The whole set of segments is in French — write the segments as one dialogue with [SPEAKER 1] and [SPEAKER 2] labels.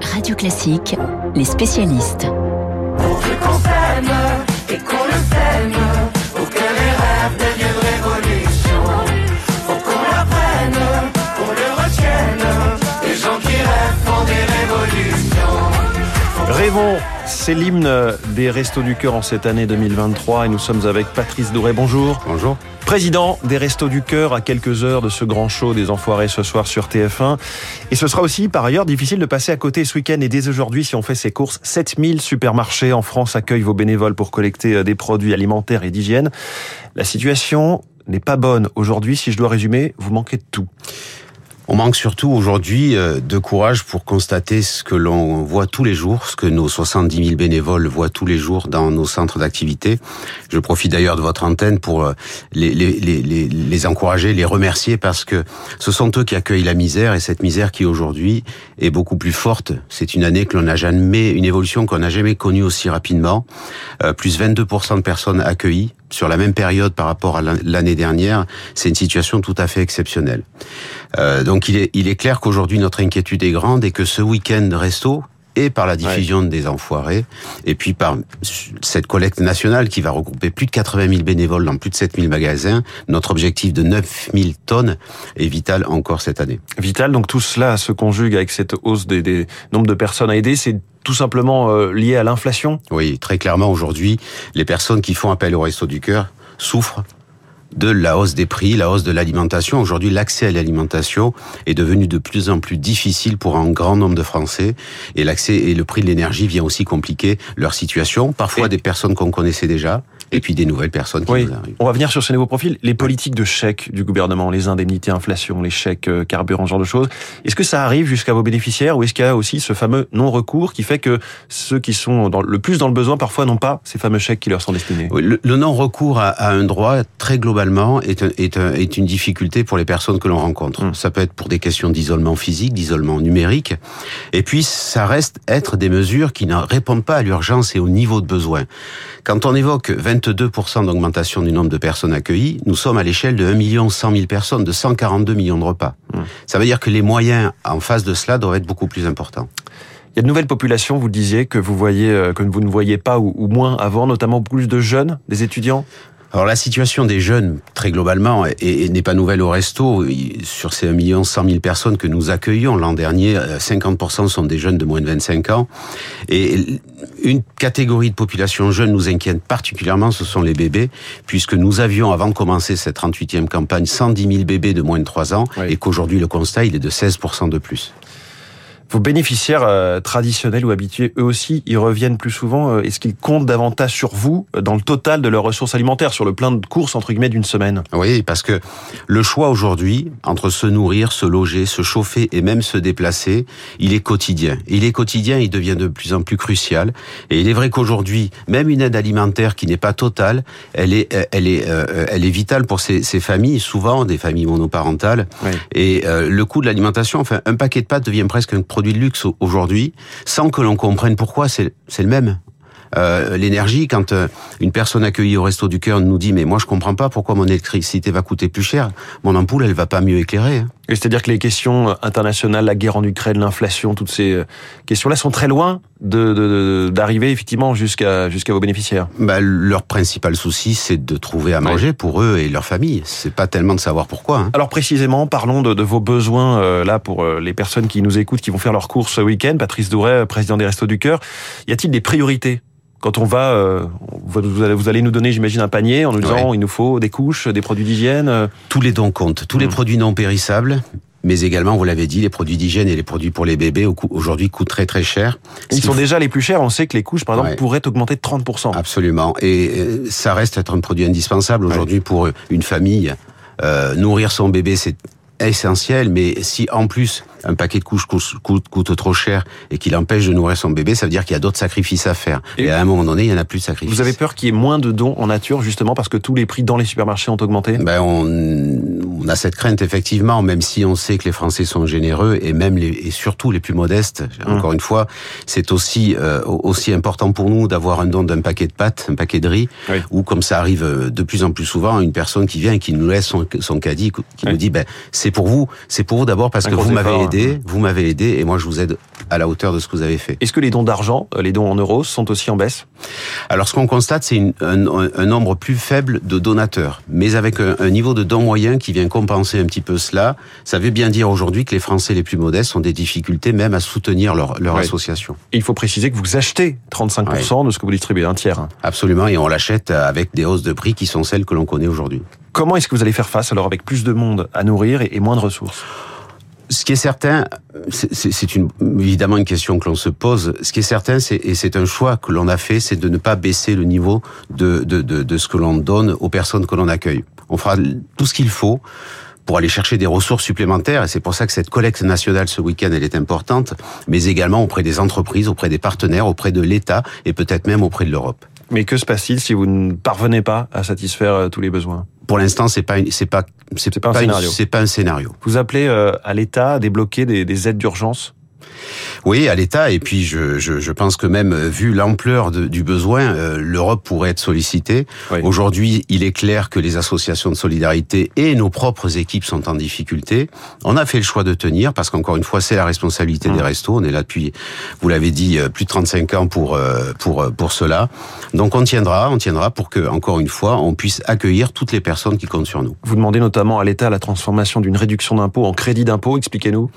[SPEAKER 1] Radio Classique, les spécialistes.
[SPEAKER 2] Pour qu'on s'aime et qu'on le sème, pour que les rêves deviennent
[SPEAKER 3] Rêvons, c'est l'hymne des Restos du Cœur en cette année 2023 et nous sommes avec Patrice Doré. Bonjour.
[SPEAKER 4] Bonjour.
[SPEAKER 3] Président des Restos du Cœur à quelques heures de ce grand show des Enfoirés ce soir sur TF1. Et ce sera aussi par ailleurs difficile de passer à côté ce week-end et dès aujourd'hui si on fait ses courses. 7000 supermarchés en France accueillent vos bénévoles pour collecter euh, des produits alimentaires et d'hygiène. La situation n'est pas bonne aujourd'hui. Si je dois résumer, vous manquez de tout.
[SPEAKER 4] On manque surtout aujourd'hui euh, de courage pour constater ce que l'on voit tous les jours, ce que nos 70 000 bénévoles voient tous les jours dans nos centres d'activité. Je profite d'ailleurs de votre antenne pour euh, les, les, les, les, encourager, les remercier parce que ce sont eux qui accueillent la misère et cette misère qui aujourd'hui est beaucoup plus forte. C'est une année que l'on n'a jamais, une évolution qu'on n'a jamais connue aussi rapidement. Euh, plus 22% de personnes accueillies sur la même période par rapport à l'année dernière, c'est une situation tout à fait exceptionnelle. Euh, donc il est, il est clair qu'aujourd'hui notre inquiétude est grande et que ce week-end resto, et par la diffusion ouais. des enfoirés, et puis par cette collecte nationale qui va regrouper plus de 80 000 bénévoles dans plus de 7 000 magasins, notre objectif de 9 000 tonnes est vital encore cette année.
[SPEAKER 3] Vital, donc tout cela se conjugue avec cette hausse des, des nombres de personnes à aider, c'est tout simplement euh, lié à l'inflation?
[SPEAKER 4] Oui, très clairement aujourd'hui, les personnes qui font appel au Resto du Cœur souffrent de la hausse des prix, la hausse de l'alimentation. Aujourd'hui, l'accès à l'alimentation est devenu de plus en plus difficile pour un grand nombre de Français et l'accès et le prix de l'énergie vient aussi compliquer leur situation. Parfois et des personnes qu'on connaissait déjà et puis des nouvelles personnes qui
[SPEAKER 3] oui.
[SPEAKER 4] nous arrivent.
[SPEAKER 3] On va venir sur ces nouveaux profils. Les politiques de chèques du gouvernement, les indemnités inflation, les chèques euh, carburant, ce genre de choses. Est-ce que ça arrive jusqu'à vos bénéficiaires ou est-ce qu'il y a aussi ce fameux non-recours qui fait que ceux qui sont dans, le plus dans le besoin parfois n'ont pas ces fameux chèques qui leur sont destinés?
[SPEAKER 4] Oui, Le, le non-recours à, à, un droit très globalement est, un, est, un, est, une difficulté pour les personnes que l'on rencontre. Mmh. Ça peut être pour des questions d'isolement physique, d'isolement numérique. Et puis ça reste être des mesures qui ne répondent pas à l'urgence et au niveau de besoin. Quand on évoque 22% d'augmentation du nombre de personnes accueillies, nous sommes à l'échelle de 1 million 100 000 personnes, de 142 millions de repas. Mmh. Ça veut dire que les moyens en face de cela doivent être beaucoup plus importants.
[SPEAKER 3] Il y a de nouvelles populations, vous le disiez, que vous voyez, que vous ne voyez pas ou, ou moins avant, notamment plus de jeunes, des étudiants?
[SPEAKER 4] Alors la situation des jeunes, très globalement, n'est pas nouvelle au resto. Sur ces 1 million 100 000 personnes que nous accueillons l'an dernier, 50% sont des jeunes de moins de 25 ans. Et une catégorie de population jeune nous inquiète particulièrement, ce sont les bébés, puisque nous avions, avant de commencer cette 38e campagne, 110 000 bébés de moins de 3 ans, oui. et qu'aujourd'hui le constat, il est de 16% de plus.
[SPEAKER 3] Vos bénéficiaires euh, traditionnels ou habitués, eux aussi, ils reviennent plus souvent. Euh, Est-ce qu'ils comptent davantage sur vous euh, dans le total de leurs ressources alimentaires, sur le plein de courses, entre guillemets, d'une semaine?
[SPEAKER 4] Oui, parce que le choix aujourd'hui, entre se nourrir, se loger, se chauffer et même se déplacer, il est quotidien. Il est quotidien, il devient de plus en plus crucial. Et il est vrai qu'aujourd'hui, même une aide alimentaire qui n'est pas totale, elle est, elle est, euh, elle est vitale pour ces, ces, familles, souvent des familles monoparentales. Oui. Et euh, le coût de l'alimentation, enfin, un paquet de pâtes devient presque un produit de luxe aujourd'hui, sans que l'on comprenne pourquoi c'est le même. Euh, l'énergie, quand euh, une personne accueillie au Resto du Cœur nous dit mais moi je comprends pas pourquoi mon électricité va coûter plus cher, mon ampoule elle va pas mieux éclairer. Hein.
[SPEAKER 3] C'est-à-dire que les questions internationales, la guerre en Ukraine, l'inflation, toutes ces euh, questions-là sont très loin d'arriver de, effectivement jusqu'à jusqu'à vos bénéficiaires.
[SPEAKER 4] Bah, leur principal souci, c'est de trouver à manger pour eux et leur famille. C'est pas tellement de savoir pourquoi. Hein.
[SPEAKER 3] Alors précisément, parlons de, de vos besoins euh, là pour euh, les personnes qui nous écoutent, qui vont faire leurs courses ce week-end. Patrice Douret, président des Restos du Cœur. Y a-t-il des priorités quand on va, euh, vous, allez, vous allez nous donner, j'imagine, un panier en nous disant ouais. il nous faut des couches, des produits d'hygiène. euh.
[SPEAKER 4] Tous les dons comptent, tous mmh. les produits non périssables, mais également, vous l'avez dit, les produits d'hygiène et les produits pour les bébés aujourd'hui coûtent très très cher.
[SPEAKER 3] Ils sont déjà les plus chers. On sait que les couches, par exemple, ouais. pourraient augmenter de 30%.
[SPEAKER 4] Absolument. Et euh, ça reste être un produit indispensable aujourd'hui ouais. pour une famille. Euh, nourrir son bébé, c'est essentiel, mais si en plus un paquet de couches coûte, coûte, coûte trop cher et qu'il empêche de nourrir son bébé, ça veut dire qu'il y a d'autres sacrifices à faire. Et, et, à un moment donné, il n'y en a plus de sacrifices.
[SPEAKER 3] Vous avez peur qu'il y ait moins de dons en nature, justement, parce que tous les prix dans les supermarchés ont augmenté?
[SPEAKER 4] Ben on, on a cette crainte, effectivement, même si on sait que les Français sont généreux et même les, et surtout les plus modestes. Hum. Encore une fois, c'est aussi, euh, aussi important pour nous d'avoir un don d'un paquet de pâtes, un paquet de riz, oui. ou comme ça arrive de plus en plus souvent, une personne qui vient et qui nous laisse son, son caddie, qui oui. nous dit, ben, c'est pour vous, c'est pour vous d'abord parce un que vous m'avez aidé aidé, vous m'avez aidé, et moi je vous aide à la hauteur de ce que vous avez fait.
[SPEAKER 3] Est-ce que les dons d'argent, euh, les dons en euros, sont aussi en baisse?
[SPEAKER 4] Alors ce qu'on constate, c'est un, un, nombre plus faible de donateurs, mais avec un, un, niveau de dons moyen qui vient compenser un petit peu cela. Ça veut bien dire aujourd'hui que les Français les plus modestes ont des difficultés même à soutenir leur, leur association.
[SPEAKER 3] Et il faut préciser que vous achetez 35% de ce que vous distribuez, un tiers. Hein.
[SPEAKER 4] Absolument, et on l'achète avec des hausses de prix qui sont celles que l'on connaît aujourd'hui.
[SPEAKER 3] Comment est-ce que vous allez faire face alors avec plus de monde à nourrir et moins de ressources?
[SPEAKER 4] Ce qui est certain, c'est une, évidemment une question que l'on se pose. Ce qui est certain, et c'est un choix que l'on a fait, c'est de ne pas baisser le niveau de, de, de, de ce que l'on donne aux personnes que l'on accueille. On fera tout ce qu'il faut pour aller chercher des ressources supplémentaires, et c'est pour ça que cette collecte nationale ce week-end, elle est importante, mais également auprès des entreprises, auprès des partenaires, auprès de l'État, et peut-être même auprès de l'Europe.
[SPEAKER 3] Mais que se passe-t-il si vous ne parvenez pas à satisfaire euh, tous les besoins?
[SPEAKER 4] Pour l'instant, c'est pas c'est pas
[SPEAKER 3] c'est pas, un scénario.
[SPEAKER 4] C'est pas un scénario.
[SPEAKER 3] Vous appelez euh, à l'État à débloquer des, des aides d'urgence?
[SPEAKER 4] Oui, à l'État. Et puis, je, je, je, pense que même euh, vu l'ampleur du besoin, euh, l'Europe pourrait être sollicitée. Aujourd'hui, il est clair que les associations de solidarité et nos propres équipes sont en difficulté. On a fait le choix de tenir parce qu'encore une fois, c'est la responsabilité des mmh. restos. On est là depuis, vous l'avez dit, euh, plus de 35 ans pour pour pour cela. Donc, on tiendra, on tiendra pour que, encore une fois, on puisse accueillir toutes les personnes qui comptent sur nous.
[SPEAKER 3] Vous demandez notamment à l'État la transformation d'une réduction d'impôt en crédit d'impôt. Expliquez-nous.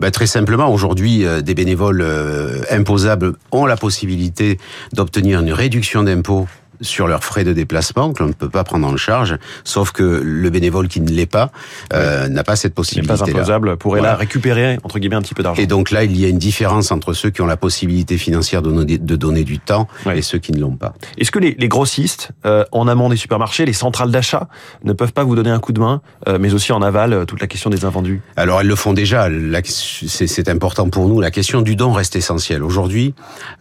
[SPEAKER 4] Ben, très simplement, aujourd'hui, des bénévoles bénévoles euh, imposables ont la possibilité d'obtenir une réduction d'impôt sur leurs frais de déplacement que l'on ne peut pas prendre en charge, sauf que le bénévole qui ne l'est pas euh, n'a pas cette possibilité.
[SPEAKER 3] Pas imposable pourrait voilà. là récupérer entre guillemets un petit peu d'argent.
[SPEAKER 4] Et donc là, il y a une différence entre ceux qui ont la possibilité financière de donner, de donner du temps et ceux qui ne l'ont pas.
[SPEAKER 3] Est-ce que les, les grossistes euh, en amont des supermarchés, les centrales d'achat, ne peuvent pas vous donner un coup de main, euh, mais aussi en aval toute la question des invendus?
[SPEAKER 4] Alors elles le font déjà. C'est important pour nous. La question du don reste essentielle. Aujourd'hui,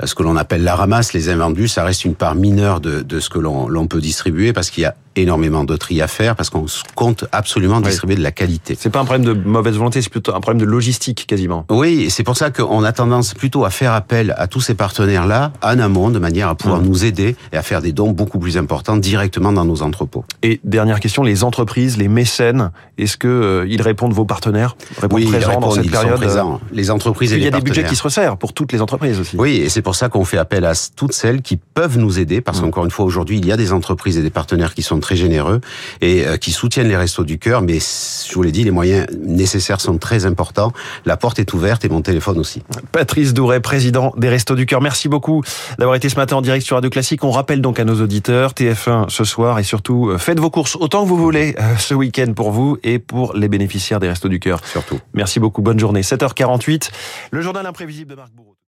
[SPEAKER 4] ce que l'on appelle la ramasse, les invendus, ça reste une part mineure de, de ce que l'on peut distribuer parce qu'il y a énormément de tri à faire parce qu'on compte absolument distribuer de la qualité.
[SPEAKER 3] C'est pas un problème de mauvaise volonté, c'est plutôt un problème de logistique quasiment.
[SPEAKER 4] Oui, c'est pour ça qu'on a tendance plutôt à faire appel à tous ces partenaires-là en amont de manière à pouvoir mmh. nous aider et à faire des dons beaucoup plus importants directement dans nos entrepôts.
[SPEAKER 3] Et dernière question, les entreprises, les mécènes, est-ce que euh, ils répondent vos partenaires
[SPEAKER 4] répondent oui, présents dans cette période présents. Les entreprises et
[SPEAKER 3] les
[SPEAKER 4] partenaires.
[SPEAKER 3] Il y a des budgets qui se resserrent pour toutes les entreprises aussi.
[SPEAKER 4] Oui, et c'est pour ça qu'on fait appel à toutes celles qui peuvent nous aider parce mmh. qu'encore une fois aujourd'hui, il y a des entreprises et des partenaires qui sont très généreux et euh, qui soutiennent les restos du cœur. Mais je vous l'ai dit, les moyens nécessaires sont très importants. La porte est ouverte et mon téléphone aussi.
[SPEAKER 3] Patrice Douret, président des Restos du Cœur. Merci beaucoup d'avoir été ce matin en direct sur Radio Classique. On rappelle donc à nos auditeurs TF1 ce soir et surtout euh, faites vos courses autant que vous voulez euh, ce week-end pour vous et pour les bénéficiaires des Restos du Cœur.
[SPEAKER 4] Surtout.
[SPEAKER 3] Merci beaucoup. Bonne journée. 7h48. Le journal imprévisible de Marc Bourreau.